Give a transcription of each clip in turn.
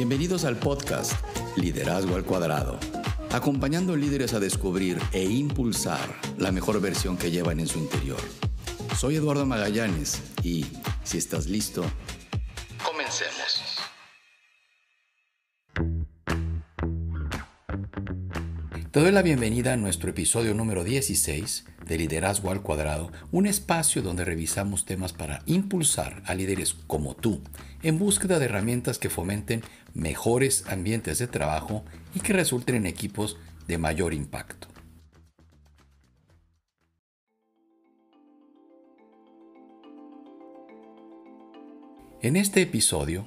Bienvenidos al podcast Liderazgo al Cuadrado, acompañando líderes a descubrir e impulsar la mejor versión que llevan en su interior. Soy Eduardo Magallanes y, si estás listo, Te doy la bienvenida a nuestro episodio número 16 de Liderazgo al Cuadrado, un espacio donde revisamos temas para impulsar a líderes como tú en búsqueda de herramientas que fomenten mejores ambientes de trabajo y que resulten en equipos de mayor impacto. En este episodio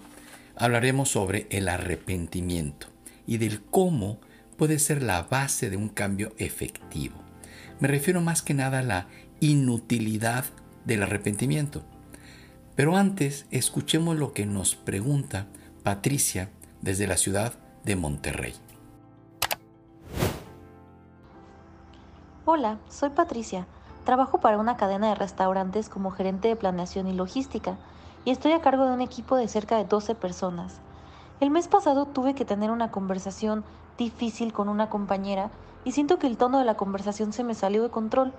hablaremos sobre el arrepentimiento y del cómo puede ser la base de un cambio efectivo. Me refiero más que nada a la inutilidad del arrepentimiento. Pero antes, escuchemos lo que nos pregunta Patricia desde la ciudad de Monterrey. Hola, soy Patricia. Trabajo para una cadena de restaurantes como gerente de planeación y logística y estoy a cargo de un equipo de cerca de 12 personas. El mes pasado tuve que tener una conversación difícil con una compañera y siento que el tono de la conversación se me salió de control,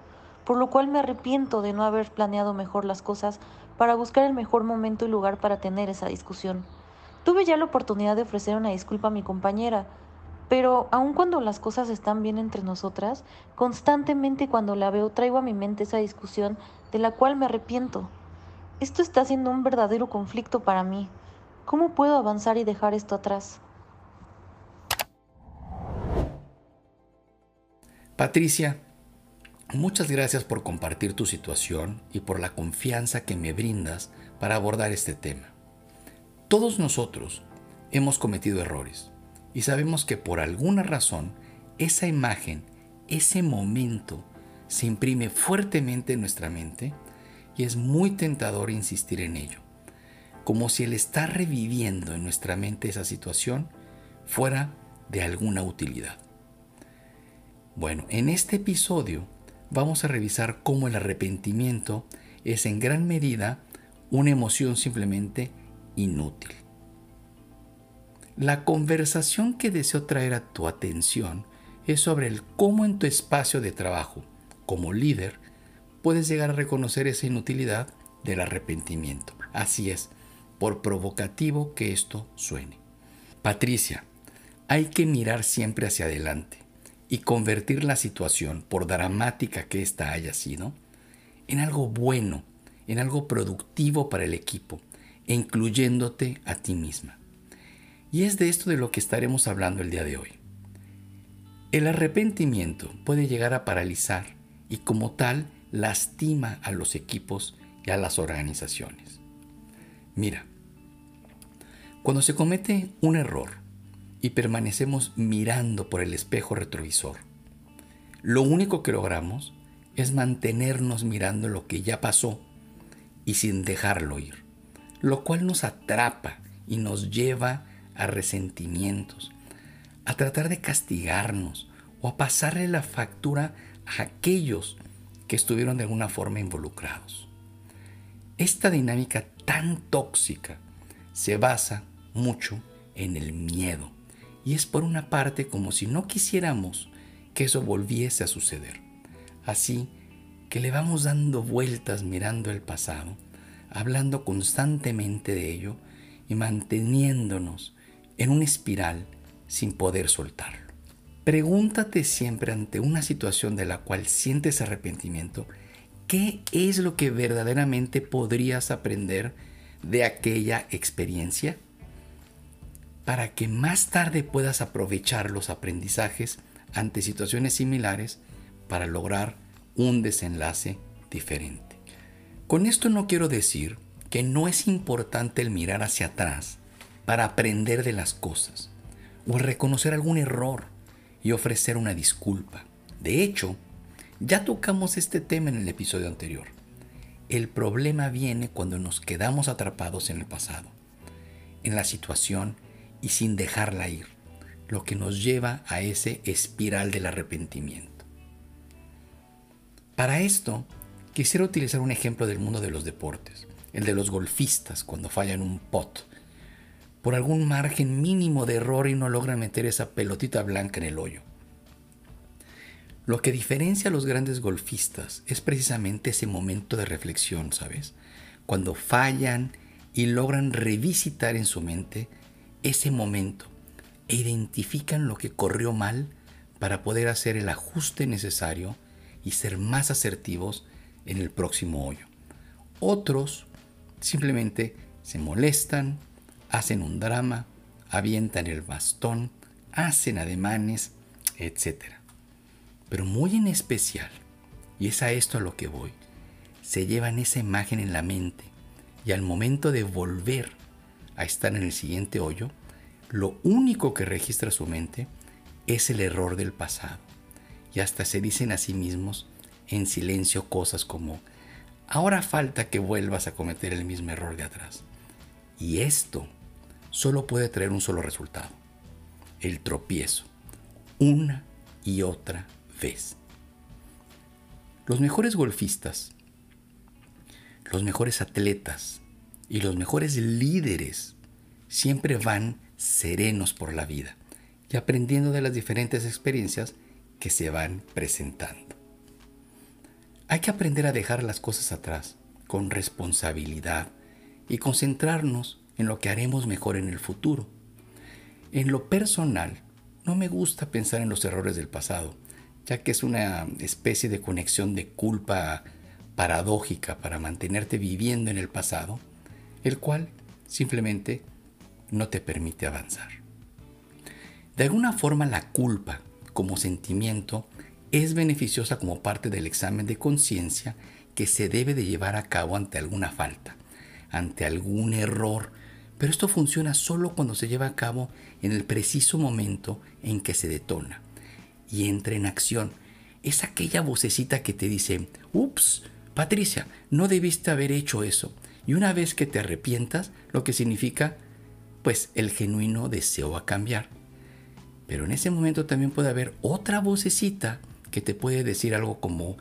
por lo cual me arrepiento de no haber planeado mejor las cosas para buscar el mejor momento y lugar para tener esa discusión. Tuve ya la oportunidad de ofrecer una disculpa a mi compañera, pero aun cuando las cosas están bien entre nosotras, constantemente cuando la veo traigo a mi mente esa discusión de la cual me arrepiento. Esto está siendo un verdadero conflicto para mí. ¿Cómo puedo avanzar y dejar esto atrás? Patricia, muchas gracias por compartir tu situación y por la confianza que me brindas para abordar este tema. Todos nosotros hemos cometido errores y sabemos que por alguna razón esa imagen, ese momento, se imprime fuertemente en nuestra mente y es muy tentador insistir en ello, como si el estar reviviendo en nuestra mente esa situación fuera de alguna utilidad. Bueno, en este episodio vamos a revisar cómo el arrepentimiento es en gran medida una emoción simplemente inútil. La conversación que deseo traer a tu atención es sobre el cómo en tu espacio de trabajo, como líder, puedes llegar a reconocer esa inutilidad del arrepentimiento. Así es, por provocativo que esto suene. Patricia, hay que mirar siempre hacia adelante y convertir la situación, por dramática que ésta haya sido, en algo bueno, en algo productivo para el equipo, incluyéndote a ti misma. Y es de esto de lo que estaremos hablando el día de hoy. El arrepentimiento puede llegar a paralizar y como tal lastima a los equipos y a las organizaciones. Mira, cuando se comete un error, y permanecemos mirando por el espejo retrovisor. Lo único que logramos es mantenernos mirando lo que ya pasó y sin dejarlo ir, lo cual nos atrapa y nos lleva a resentimientos, a tratar de castigarnos o a pasarle la factura a aquellos que estuvieron de alguna forma involucrados. Esta dinámica tan tóxica se basa mucho en el miedo y es por una parte como si no quisiéramos que eso volviese a suceder. Así que le vamos dando vueltas mirando el pasado, hablando constantemente de ello y manteniéndonos en una espiral sin poder soltarlo. Pregúntate siempre ante una situación de la cual sientes arrepentimiento, ¿qué es lo que verdaderamente podrías aprender de aquella experiencia? Para que más tarde puedas aprovechar los aprendizajes ante situaciones similares para lograr un desenlace diferente. Con esto no quiero decir que no es importante el mirar hacia atrás para aprender de las cosas o reconocer algún error y ofrecer una disculpa. De hecho, ya tocamos este tema en el episodio anterior. El problema viene cuando nos quedamos atrapados en el pasado, en la situación y sin dejarla ir, lo que nos lleva a ese espiral del arrepentimiento. Para esto, quisiera utilizar un ejemplo del mundo de los deportes, el de los golfistas cuando fallan un pot. por algún margen mínimo de error y no logran meter esa pelotita blanca en el hoyo. Lo que diferencia a los grandes golfistas es precisamente ese momento de reflexión, ¿sabes? Cuando fallan y logran revisitar en su mente ese momento e identifican lo que corrió mal para poder hacer el ajuste necesario y ser más asertivos en el próximo hoyo. Otros simplemente se molestan, hacen un drama, avientan el bastón, hacen ademanes, etc. Pero muy en especial, y es a esto a lo que voy, se llevan esa imagen en la mente y al momento de volver a estar en el siguiente hoyo, lo único que registra su mente es el error del pasado. Y hasta se dicen a sí mismos en silencio cosas como, ahora falta que vuelvas a cometer el mismo error de atrás. Y esto solo puede traer un solo resultado, el tropiezo, una y otra vez. Los mejores golfistas, los mejores atletas y los mejores líderes siempre van serenos por la vida y aprendiendo de las diferentes experiencias que se van presentando. Hay que aprender a dejar las cosas atrás con responsabilidad y concentrarnos en lo que haremos mejor en el futuro. En lo personal, no me gusta pensar en los errores del pasado, ya que es una especie de conexión de culpa paradójica para mantenerte viviendo en el pasado, el cual simplemente no te permite avanzar. De alguna forma la culpa como sentimiento es beneficiosa como parte del examen de conciencia que se debe de llevar a cabo ante alguna falta, ante algún error pero esto funciona solo cuando se lleva a cabo en el preciso momento en que se detona y entra en acción. Es aquella vocecita que te dice, ups, Patricia, no debiste haber hecho eso. Y una vez que te arrepientas, lo que significa, pues, el genuino deseo a cambiar. Pero en ese momento también puede haber otra vocecita que te puede decir algo como,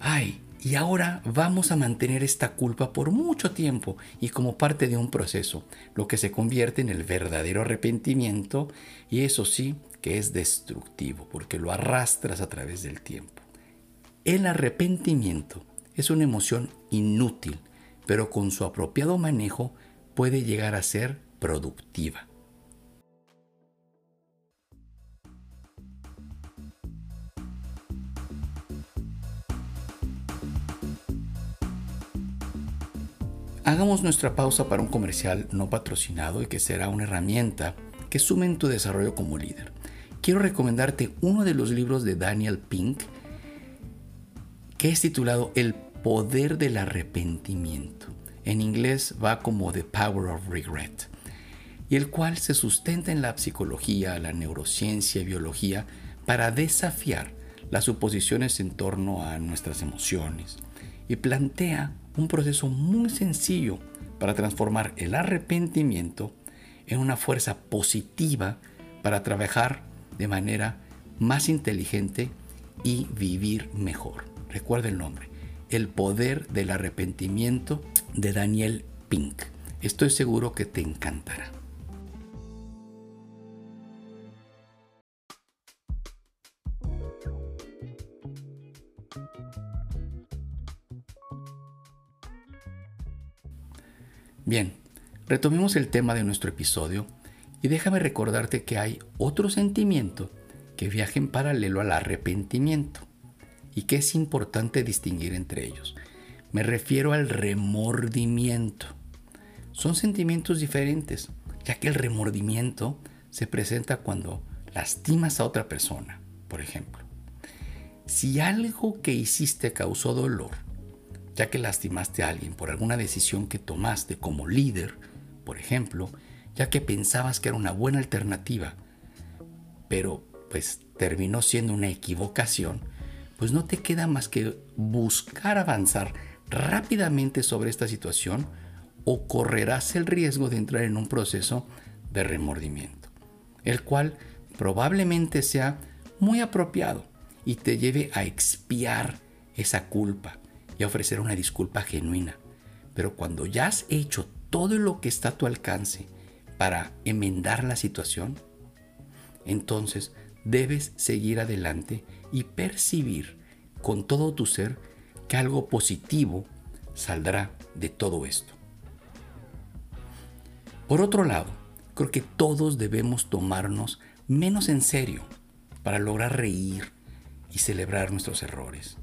ay, y ahora vamos a mantener esta culpa por mucho tiempo y como parte de un proceso, lo que se convierte en el verdadero arrepentimiento y eso sí que es destructivo porque lo arrastras a través del tiempo. El arrepentimiento es una emoción inútil, pero con su apropiado manejo puede llegar a ser productiva. Hagamos nuestra pausa para un comercial no patrocinado y que será una herramienta que sume en tu desarrollo como líder. Quiero recomendarte uno de los libros de Daniel Pink que es titulado El poder del arrepentimiento. En inglés va como The Power of Regret y el cual se sustenta en la psicología, la neurociencia y biología para desafiar las suposiciones en torno a nuestras emociones y plantea un proceso muy sencillo para transformar el arrepentimiento en una fuerza positiva para trabajar de manera más inteligente y vivir mejor. Recuerda el nombre, El poder del arrepentimiento de Daniel Pink. Estoy seguro que te encantará. Bien, retomemos el tema de nuestro episodio y déjame recordarte que hay otro sentimiento que viaja en paralelo al arrepentimiento y que es importante distinguir entre ellos. Me refiero al remordimiento. Son sentimientos diferentes, ya que el remordimiento se presenta cuando lastimas a otra persona, por ejemplo. Si algo que hiciste causó dolor, ya que lastimaste a alguien por alguna decisión que tomaste como líder, por ejemplo, ya que pensabas que era una buena alternativa, pero pues terminó siendo una equivocación, pues no te queda más que buscar avanzar rápidamente sobre esta situación o correrás el riesgo de entrar en un proceso de remordimiento, el cual probablemente sea muy apropiado y te lleve a expiar esa culpa, y ofrecer una disculpa genuina. Pero cuando ya has hecho todo lo que está a tu alcance para enmendar la situación, entonces debes seguir adelante y percibir con todo tu ser que algo positivo saldrá de todo esto. Por otro lado, creo que todos debemos tomarnos menos en serio para lograr reír y celebrar nuestros errores.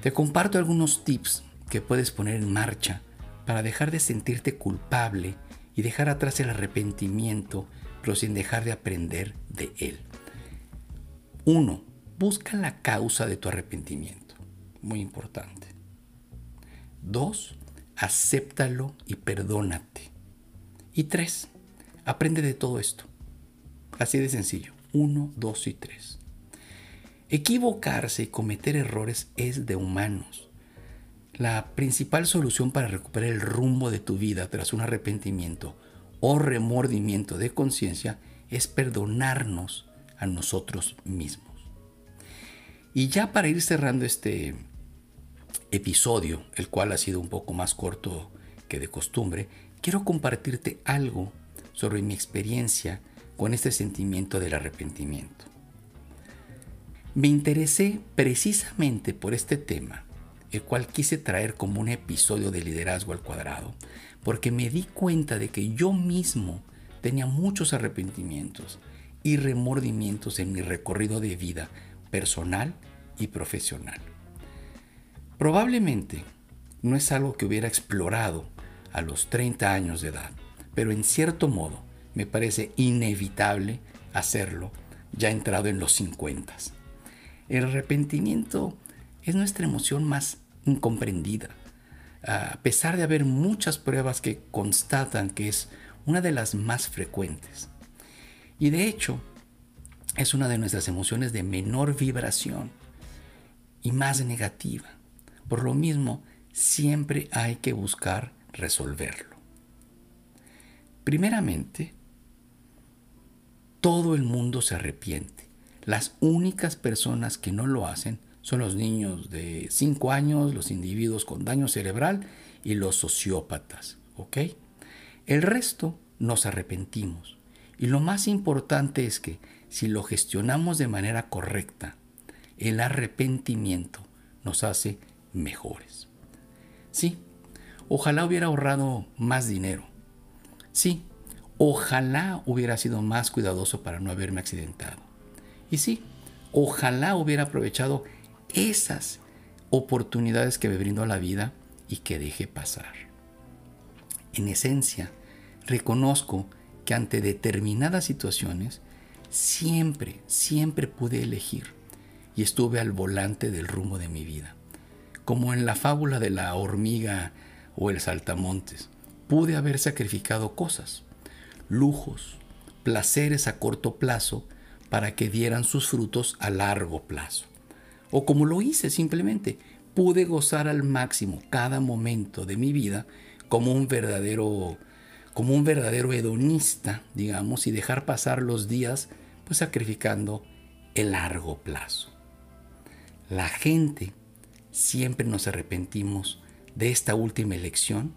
Te comparto algunos tips que puedes poner en marcha para dejar de sentirte culpable y dejar atrás el arrepentimiento, pero sin dejar de aprender de él. 1. Busca la causa de tu arrepentimiento. Muy importante. 2. Acéptalo y perdónate. Y 3. Aprende de todo esto. Así de sencillo. 1, 2 y 3. Equivocarse y cometer errores es de humanos. La principal solución para recuperar el rumbo de tu vida tras un arrepentimiento o remordimiento de conciencia es perdonarnos a nosotros mismos. Y ya para ir cerrando este episodio, el cual ha sido un poco más corto que de costumbre, quiero compartirte algo sobre mi experiencia con este sentimiento del arrepentimiento. Me interesé precisamente por este tema, el cual quise traer como un episodio de liderazgo al cuadrado, porque me di cuenta de que yo mismo tenía muchos arrepentimientos y remordimientos en mi recorrido de vida personal y profesional. Probablemente no es algo que hubiera explorado a los 30 años de edad, pero en cierto modo me parece inevitable hacerlo ya entrado en los 50. El arrepentimiento es nuestra emoción más incomprendida, a pesar de haber muchas pruebas que constatan que es una de las más frecuentes. Y de hecho, es una de nuestras emociones de menor vibración y más negativa. Por lo mismo, siempre hay que buscar resolverlo. Primeramente, todo el mundo se arrepiente. Las únicas personas que no lo hacen son los niños de 5 años, los individuos con daño cerebral y los sociópatas. El resto nos arrepentimos. Y lo más importante es que si lo gestionamos de manera correcta, el arrepentimiento nos hace mejores. Sí, ojalá hubiera ahorrado más dinero. Sí, ojalá hubiera sido más cuidadoso para no haberme accidentado. Y sí, ojalá hubiera aprovechado esas oportunidades que me brindó la vida y que dejé pasar. En esencia, reconozco que ante determinadas situaciones siempre, siempre pude elegir y estuve al volante del rumbo de mi vida. Como en la fábula de la hormiga o el saltamontes, pude haber sacrificado cosas, lujos, placeres a corto plazo para que dieran sus frutos a largo plazo. O como lo hice simplemente, pude gozar al máximo cada momento de mi vida como un verdadero como un verdadero hedonista, digamos, y dejar pasar los días pues sacrificando el largo plazo. La gente siempre nos arrepentimos de esta última elección,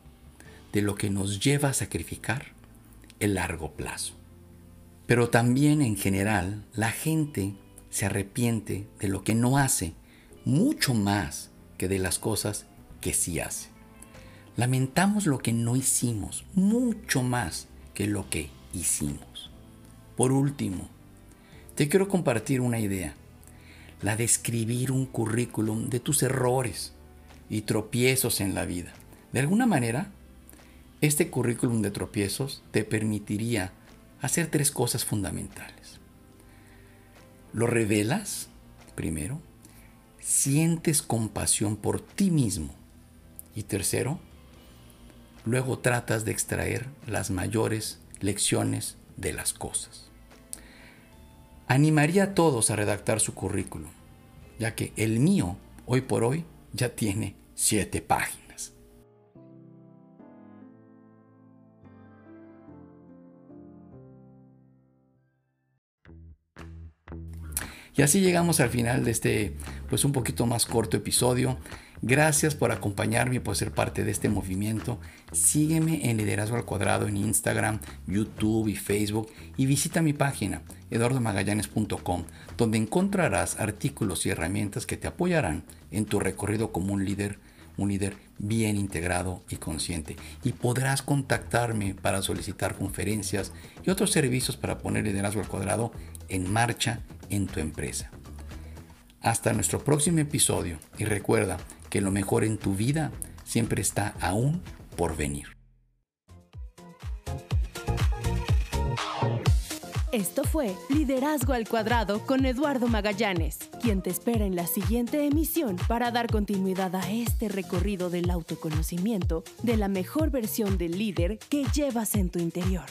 de lo que nos lleva a sacrificar el largo plazo. Pero también en general la gente se arrepiente de lo que no hace mucho más que de las cosas que sí hace. Lamentamos lo que no hicimos mucho más que lo que hicimos. Por último, te quiero compartir una idea, la de escribir un currículum de tus errores y tropiezos en la vida. De alguna manera, este currículum de tropiezos te permitiría hacer tres cosas fundamentales. Lo revelas, primero, sientes compasión por ti mismo y tercero, luego tratas de extraer las mayores lecciones de las cosas. Animaría a todos a redactar su currículum, ya que el mío, hoy por hoy, ya tiene siete páginas. Y así llegamos al final de este, pues un poquito más corto episodio. Gracias por acompañarme y por ser parte de este movimiento. Sígueme en Liderazgo al Cuadrado en Instagram, YouTube y Facebook y visita mi página eduardomagallanes.com donde encontrarás artículos y herramientas que te apoyarán en tu recorrido como un líder, un líder bien integrado y consciente. Y podrás contactarme para solicitar conferencias y otros servicios para poner liderazgo al cuadrado en marcha en tu empresa. Hasta nuestro próximo episodio y recuerda que lo mejor en tu vida siempre está aún por venir. Esto fue Liderazgo al Cuadrado con Eduardo Magallanes, quien te espera en la siguiente emisión para dar continuidad a este recorrido del autoconocimiento de la mejor versión del líder que llevas en tu interior.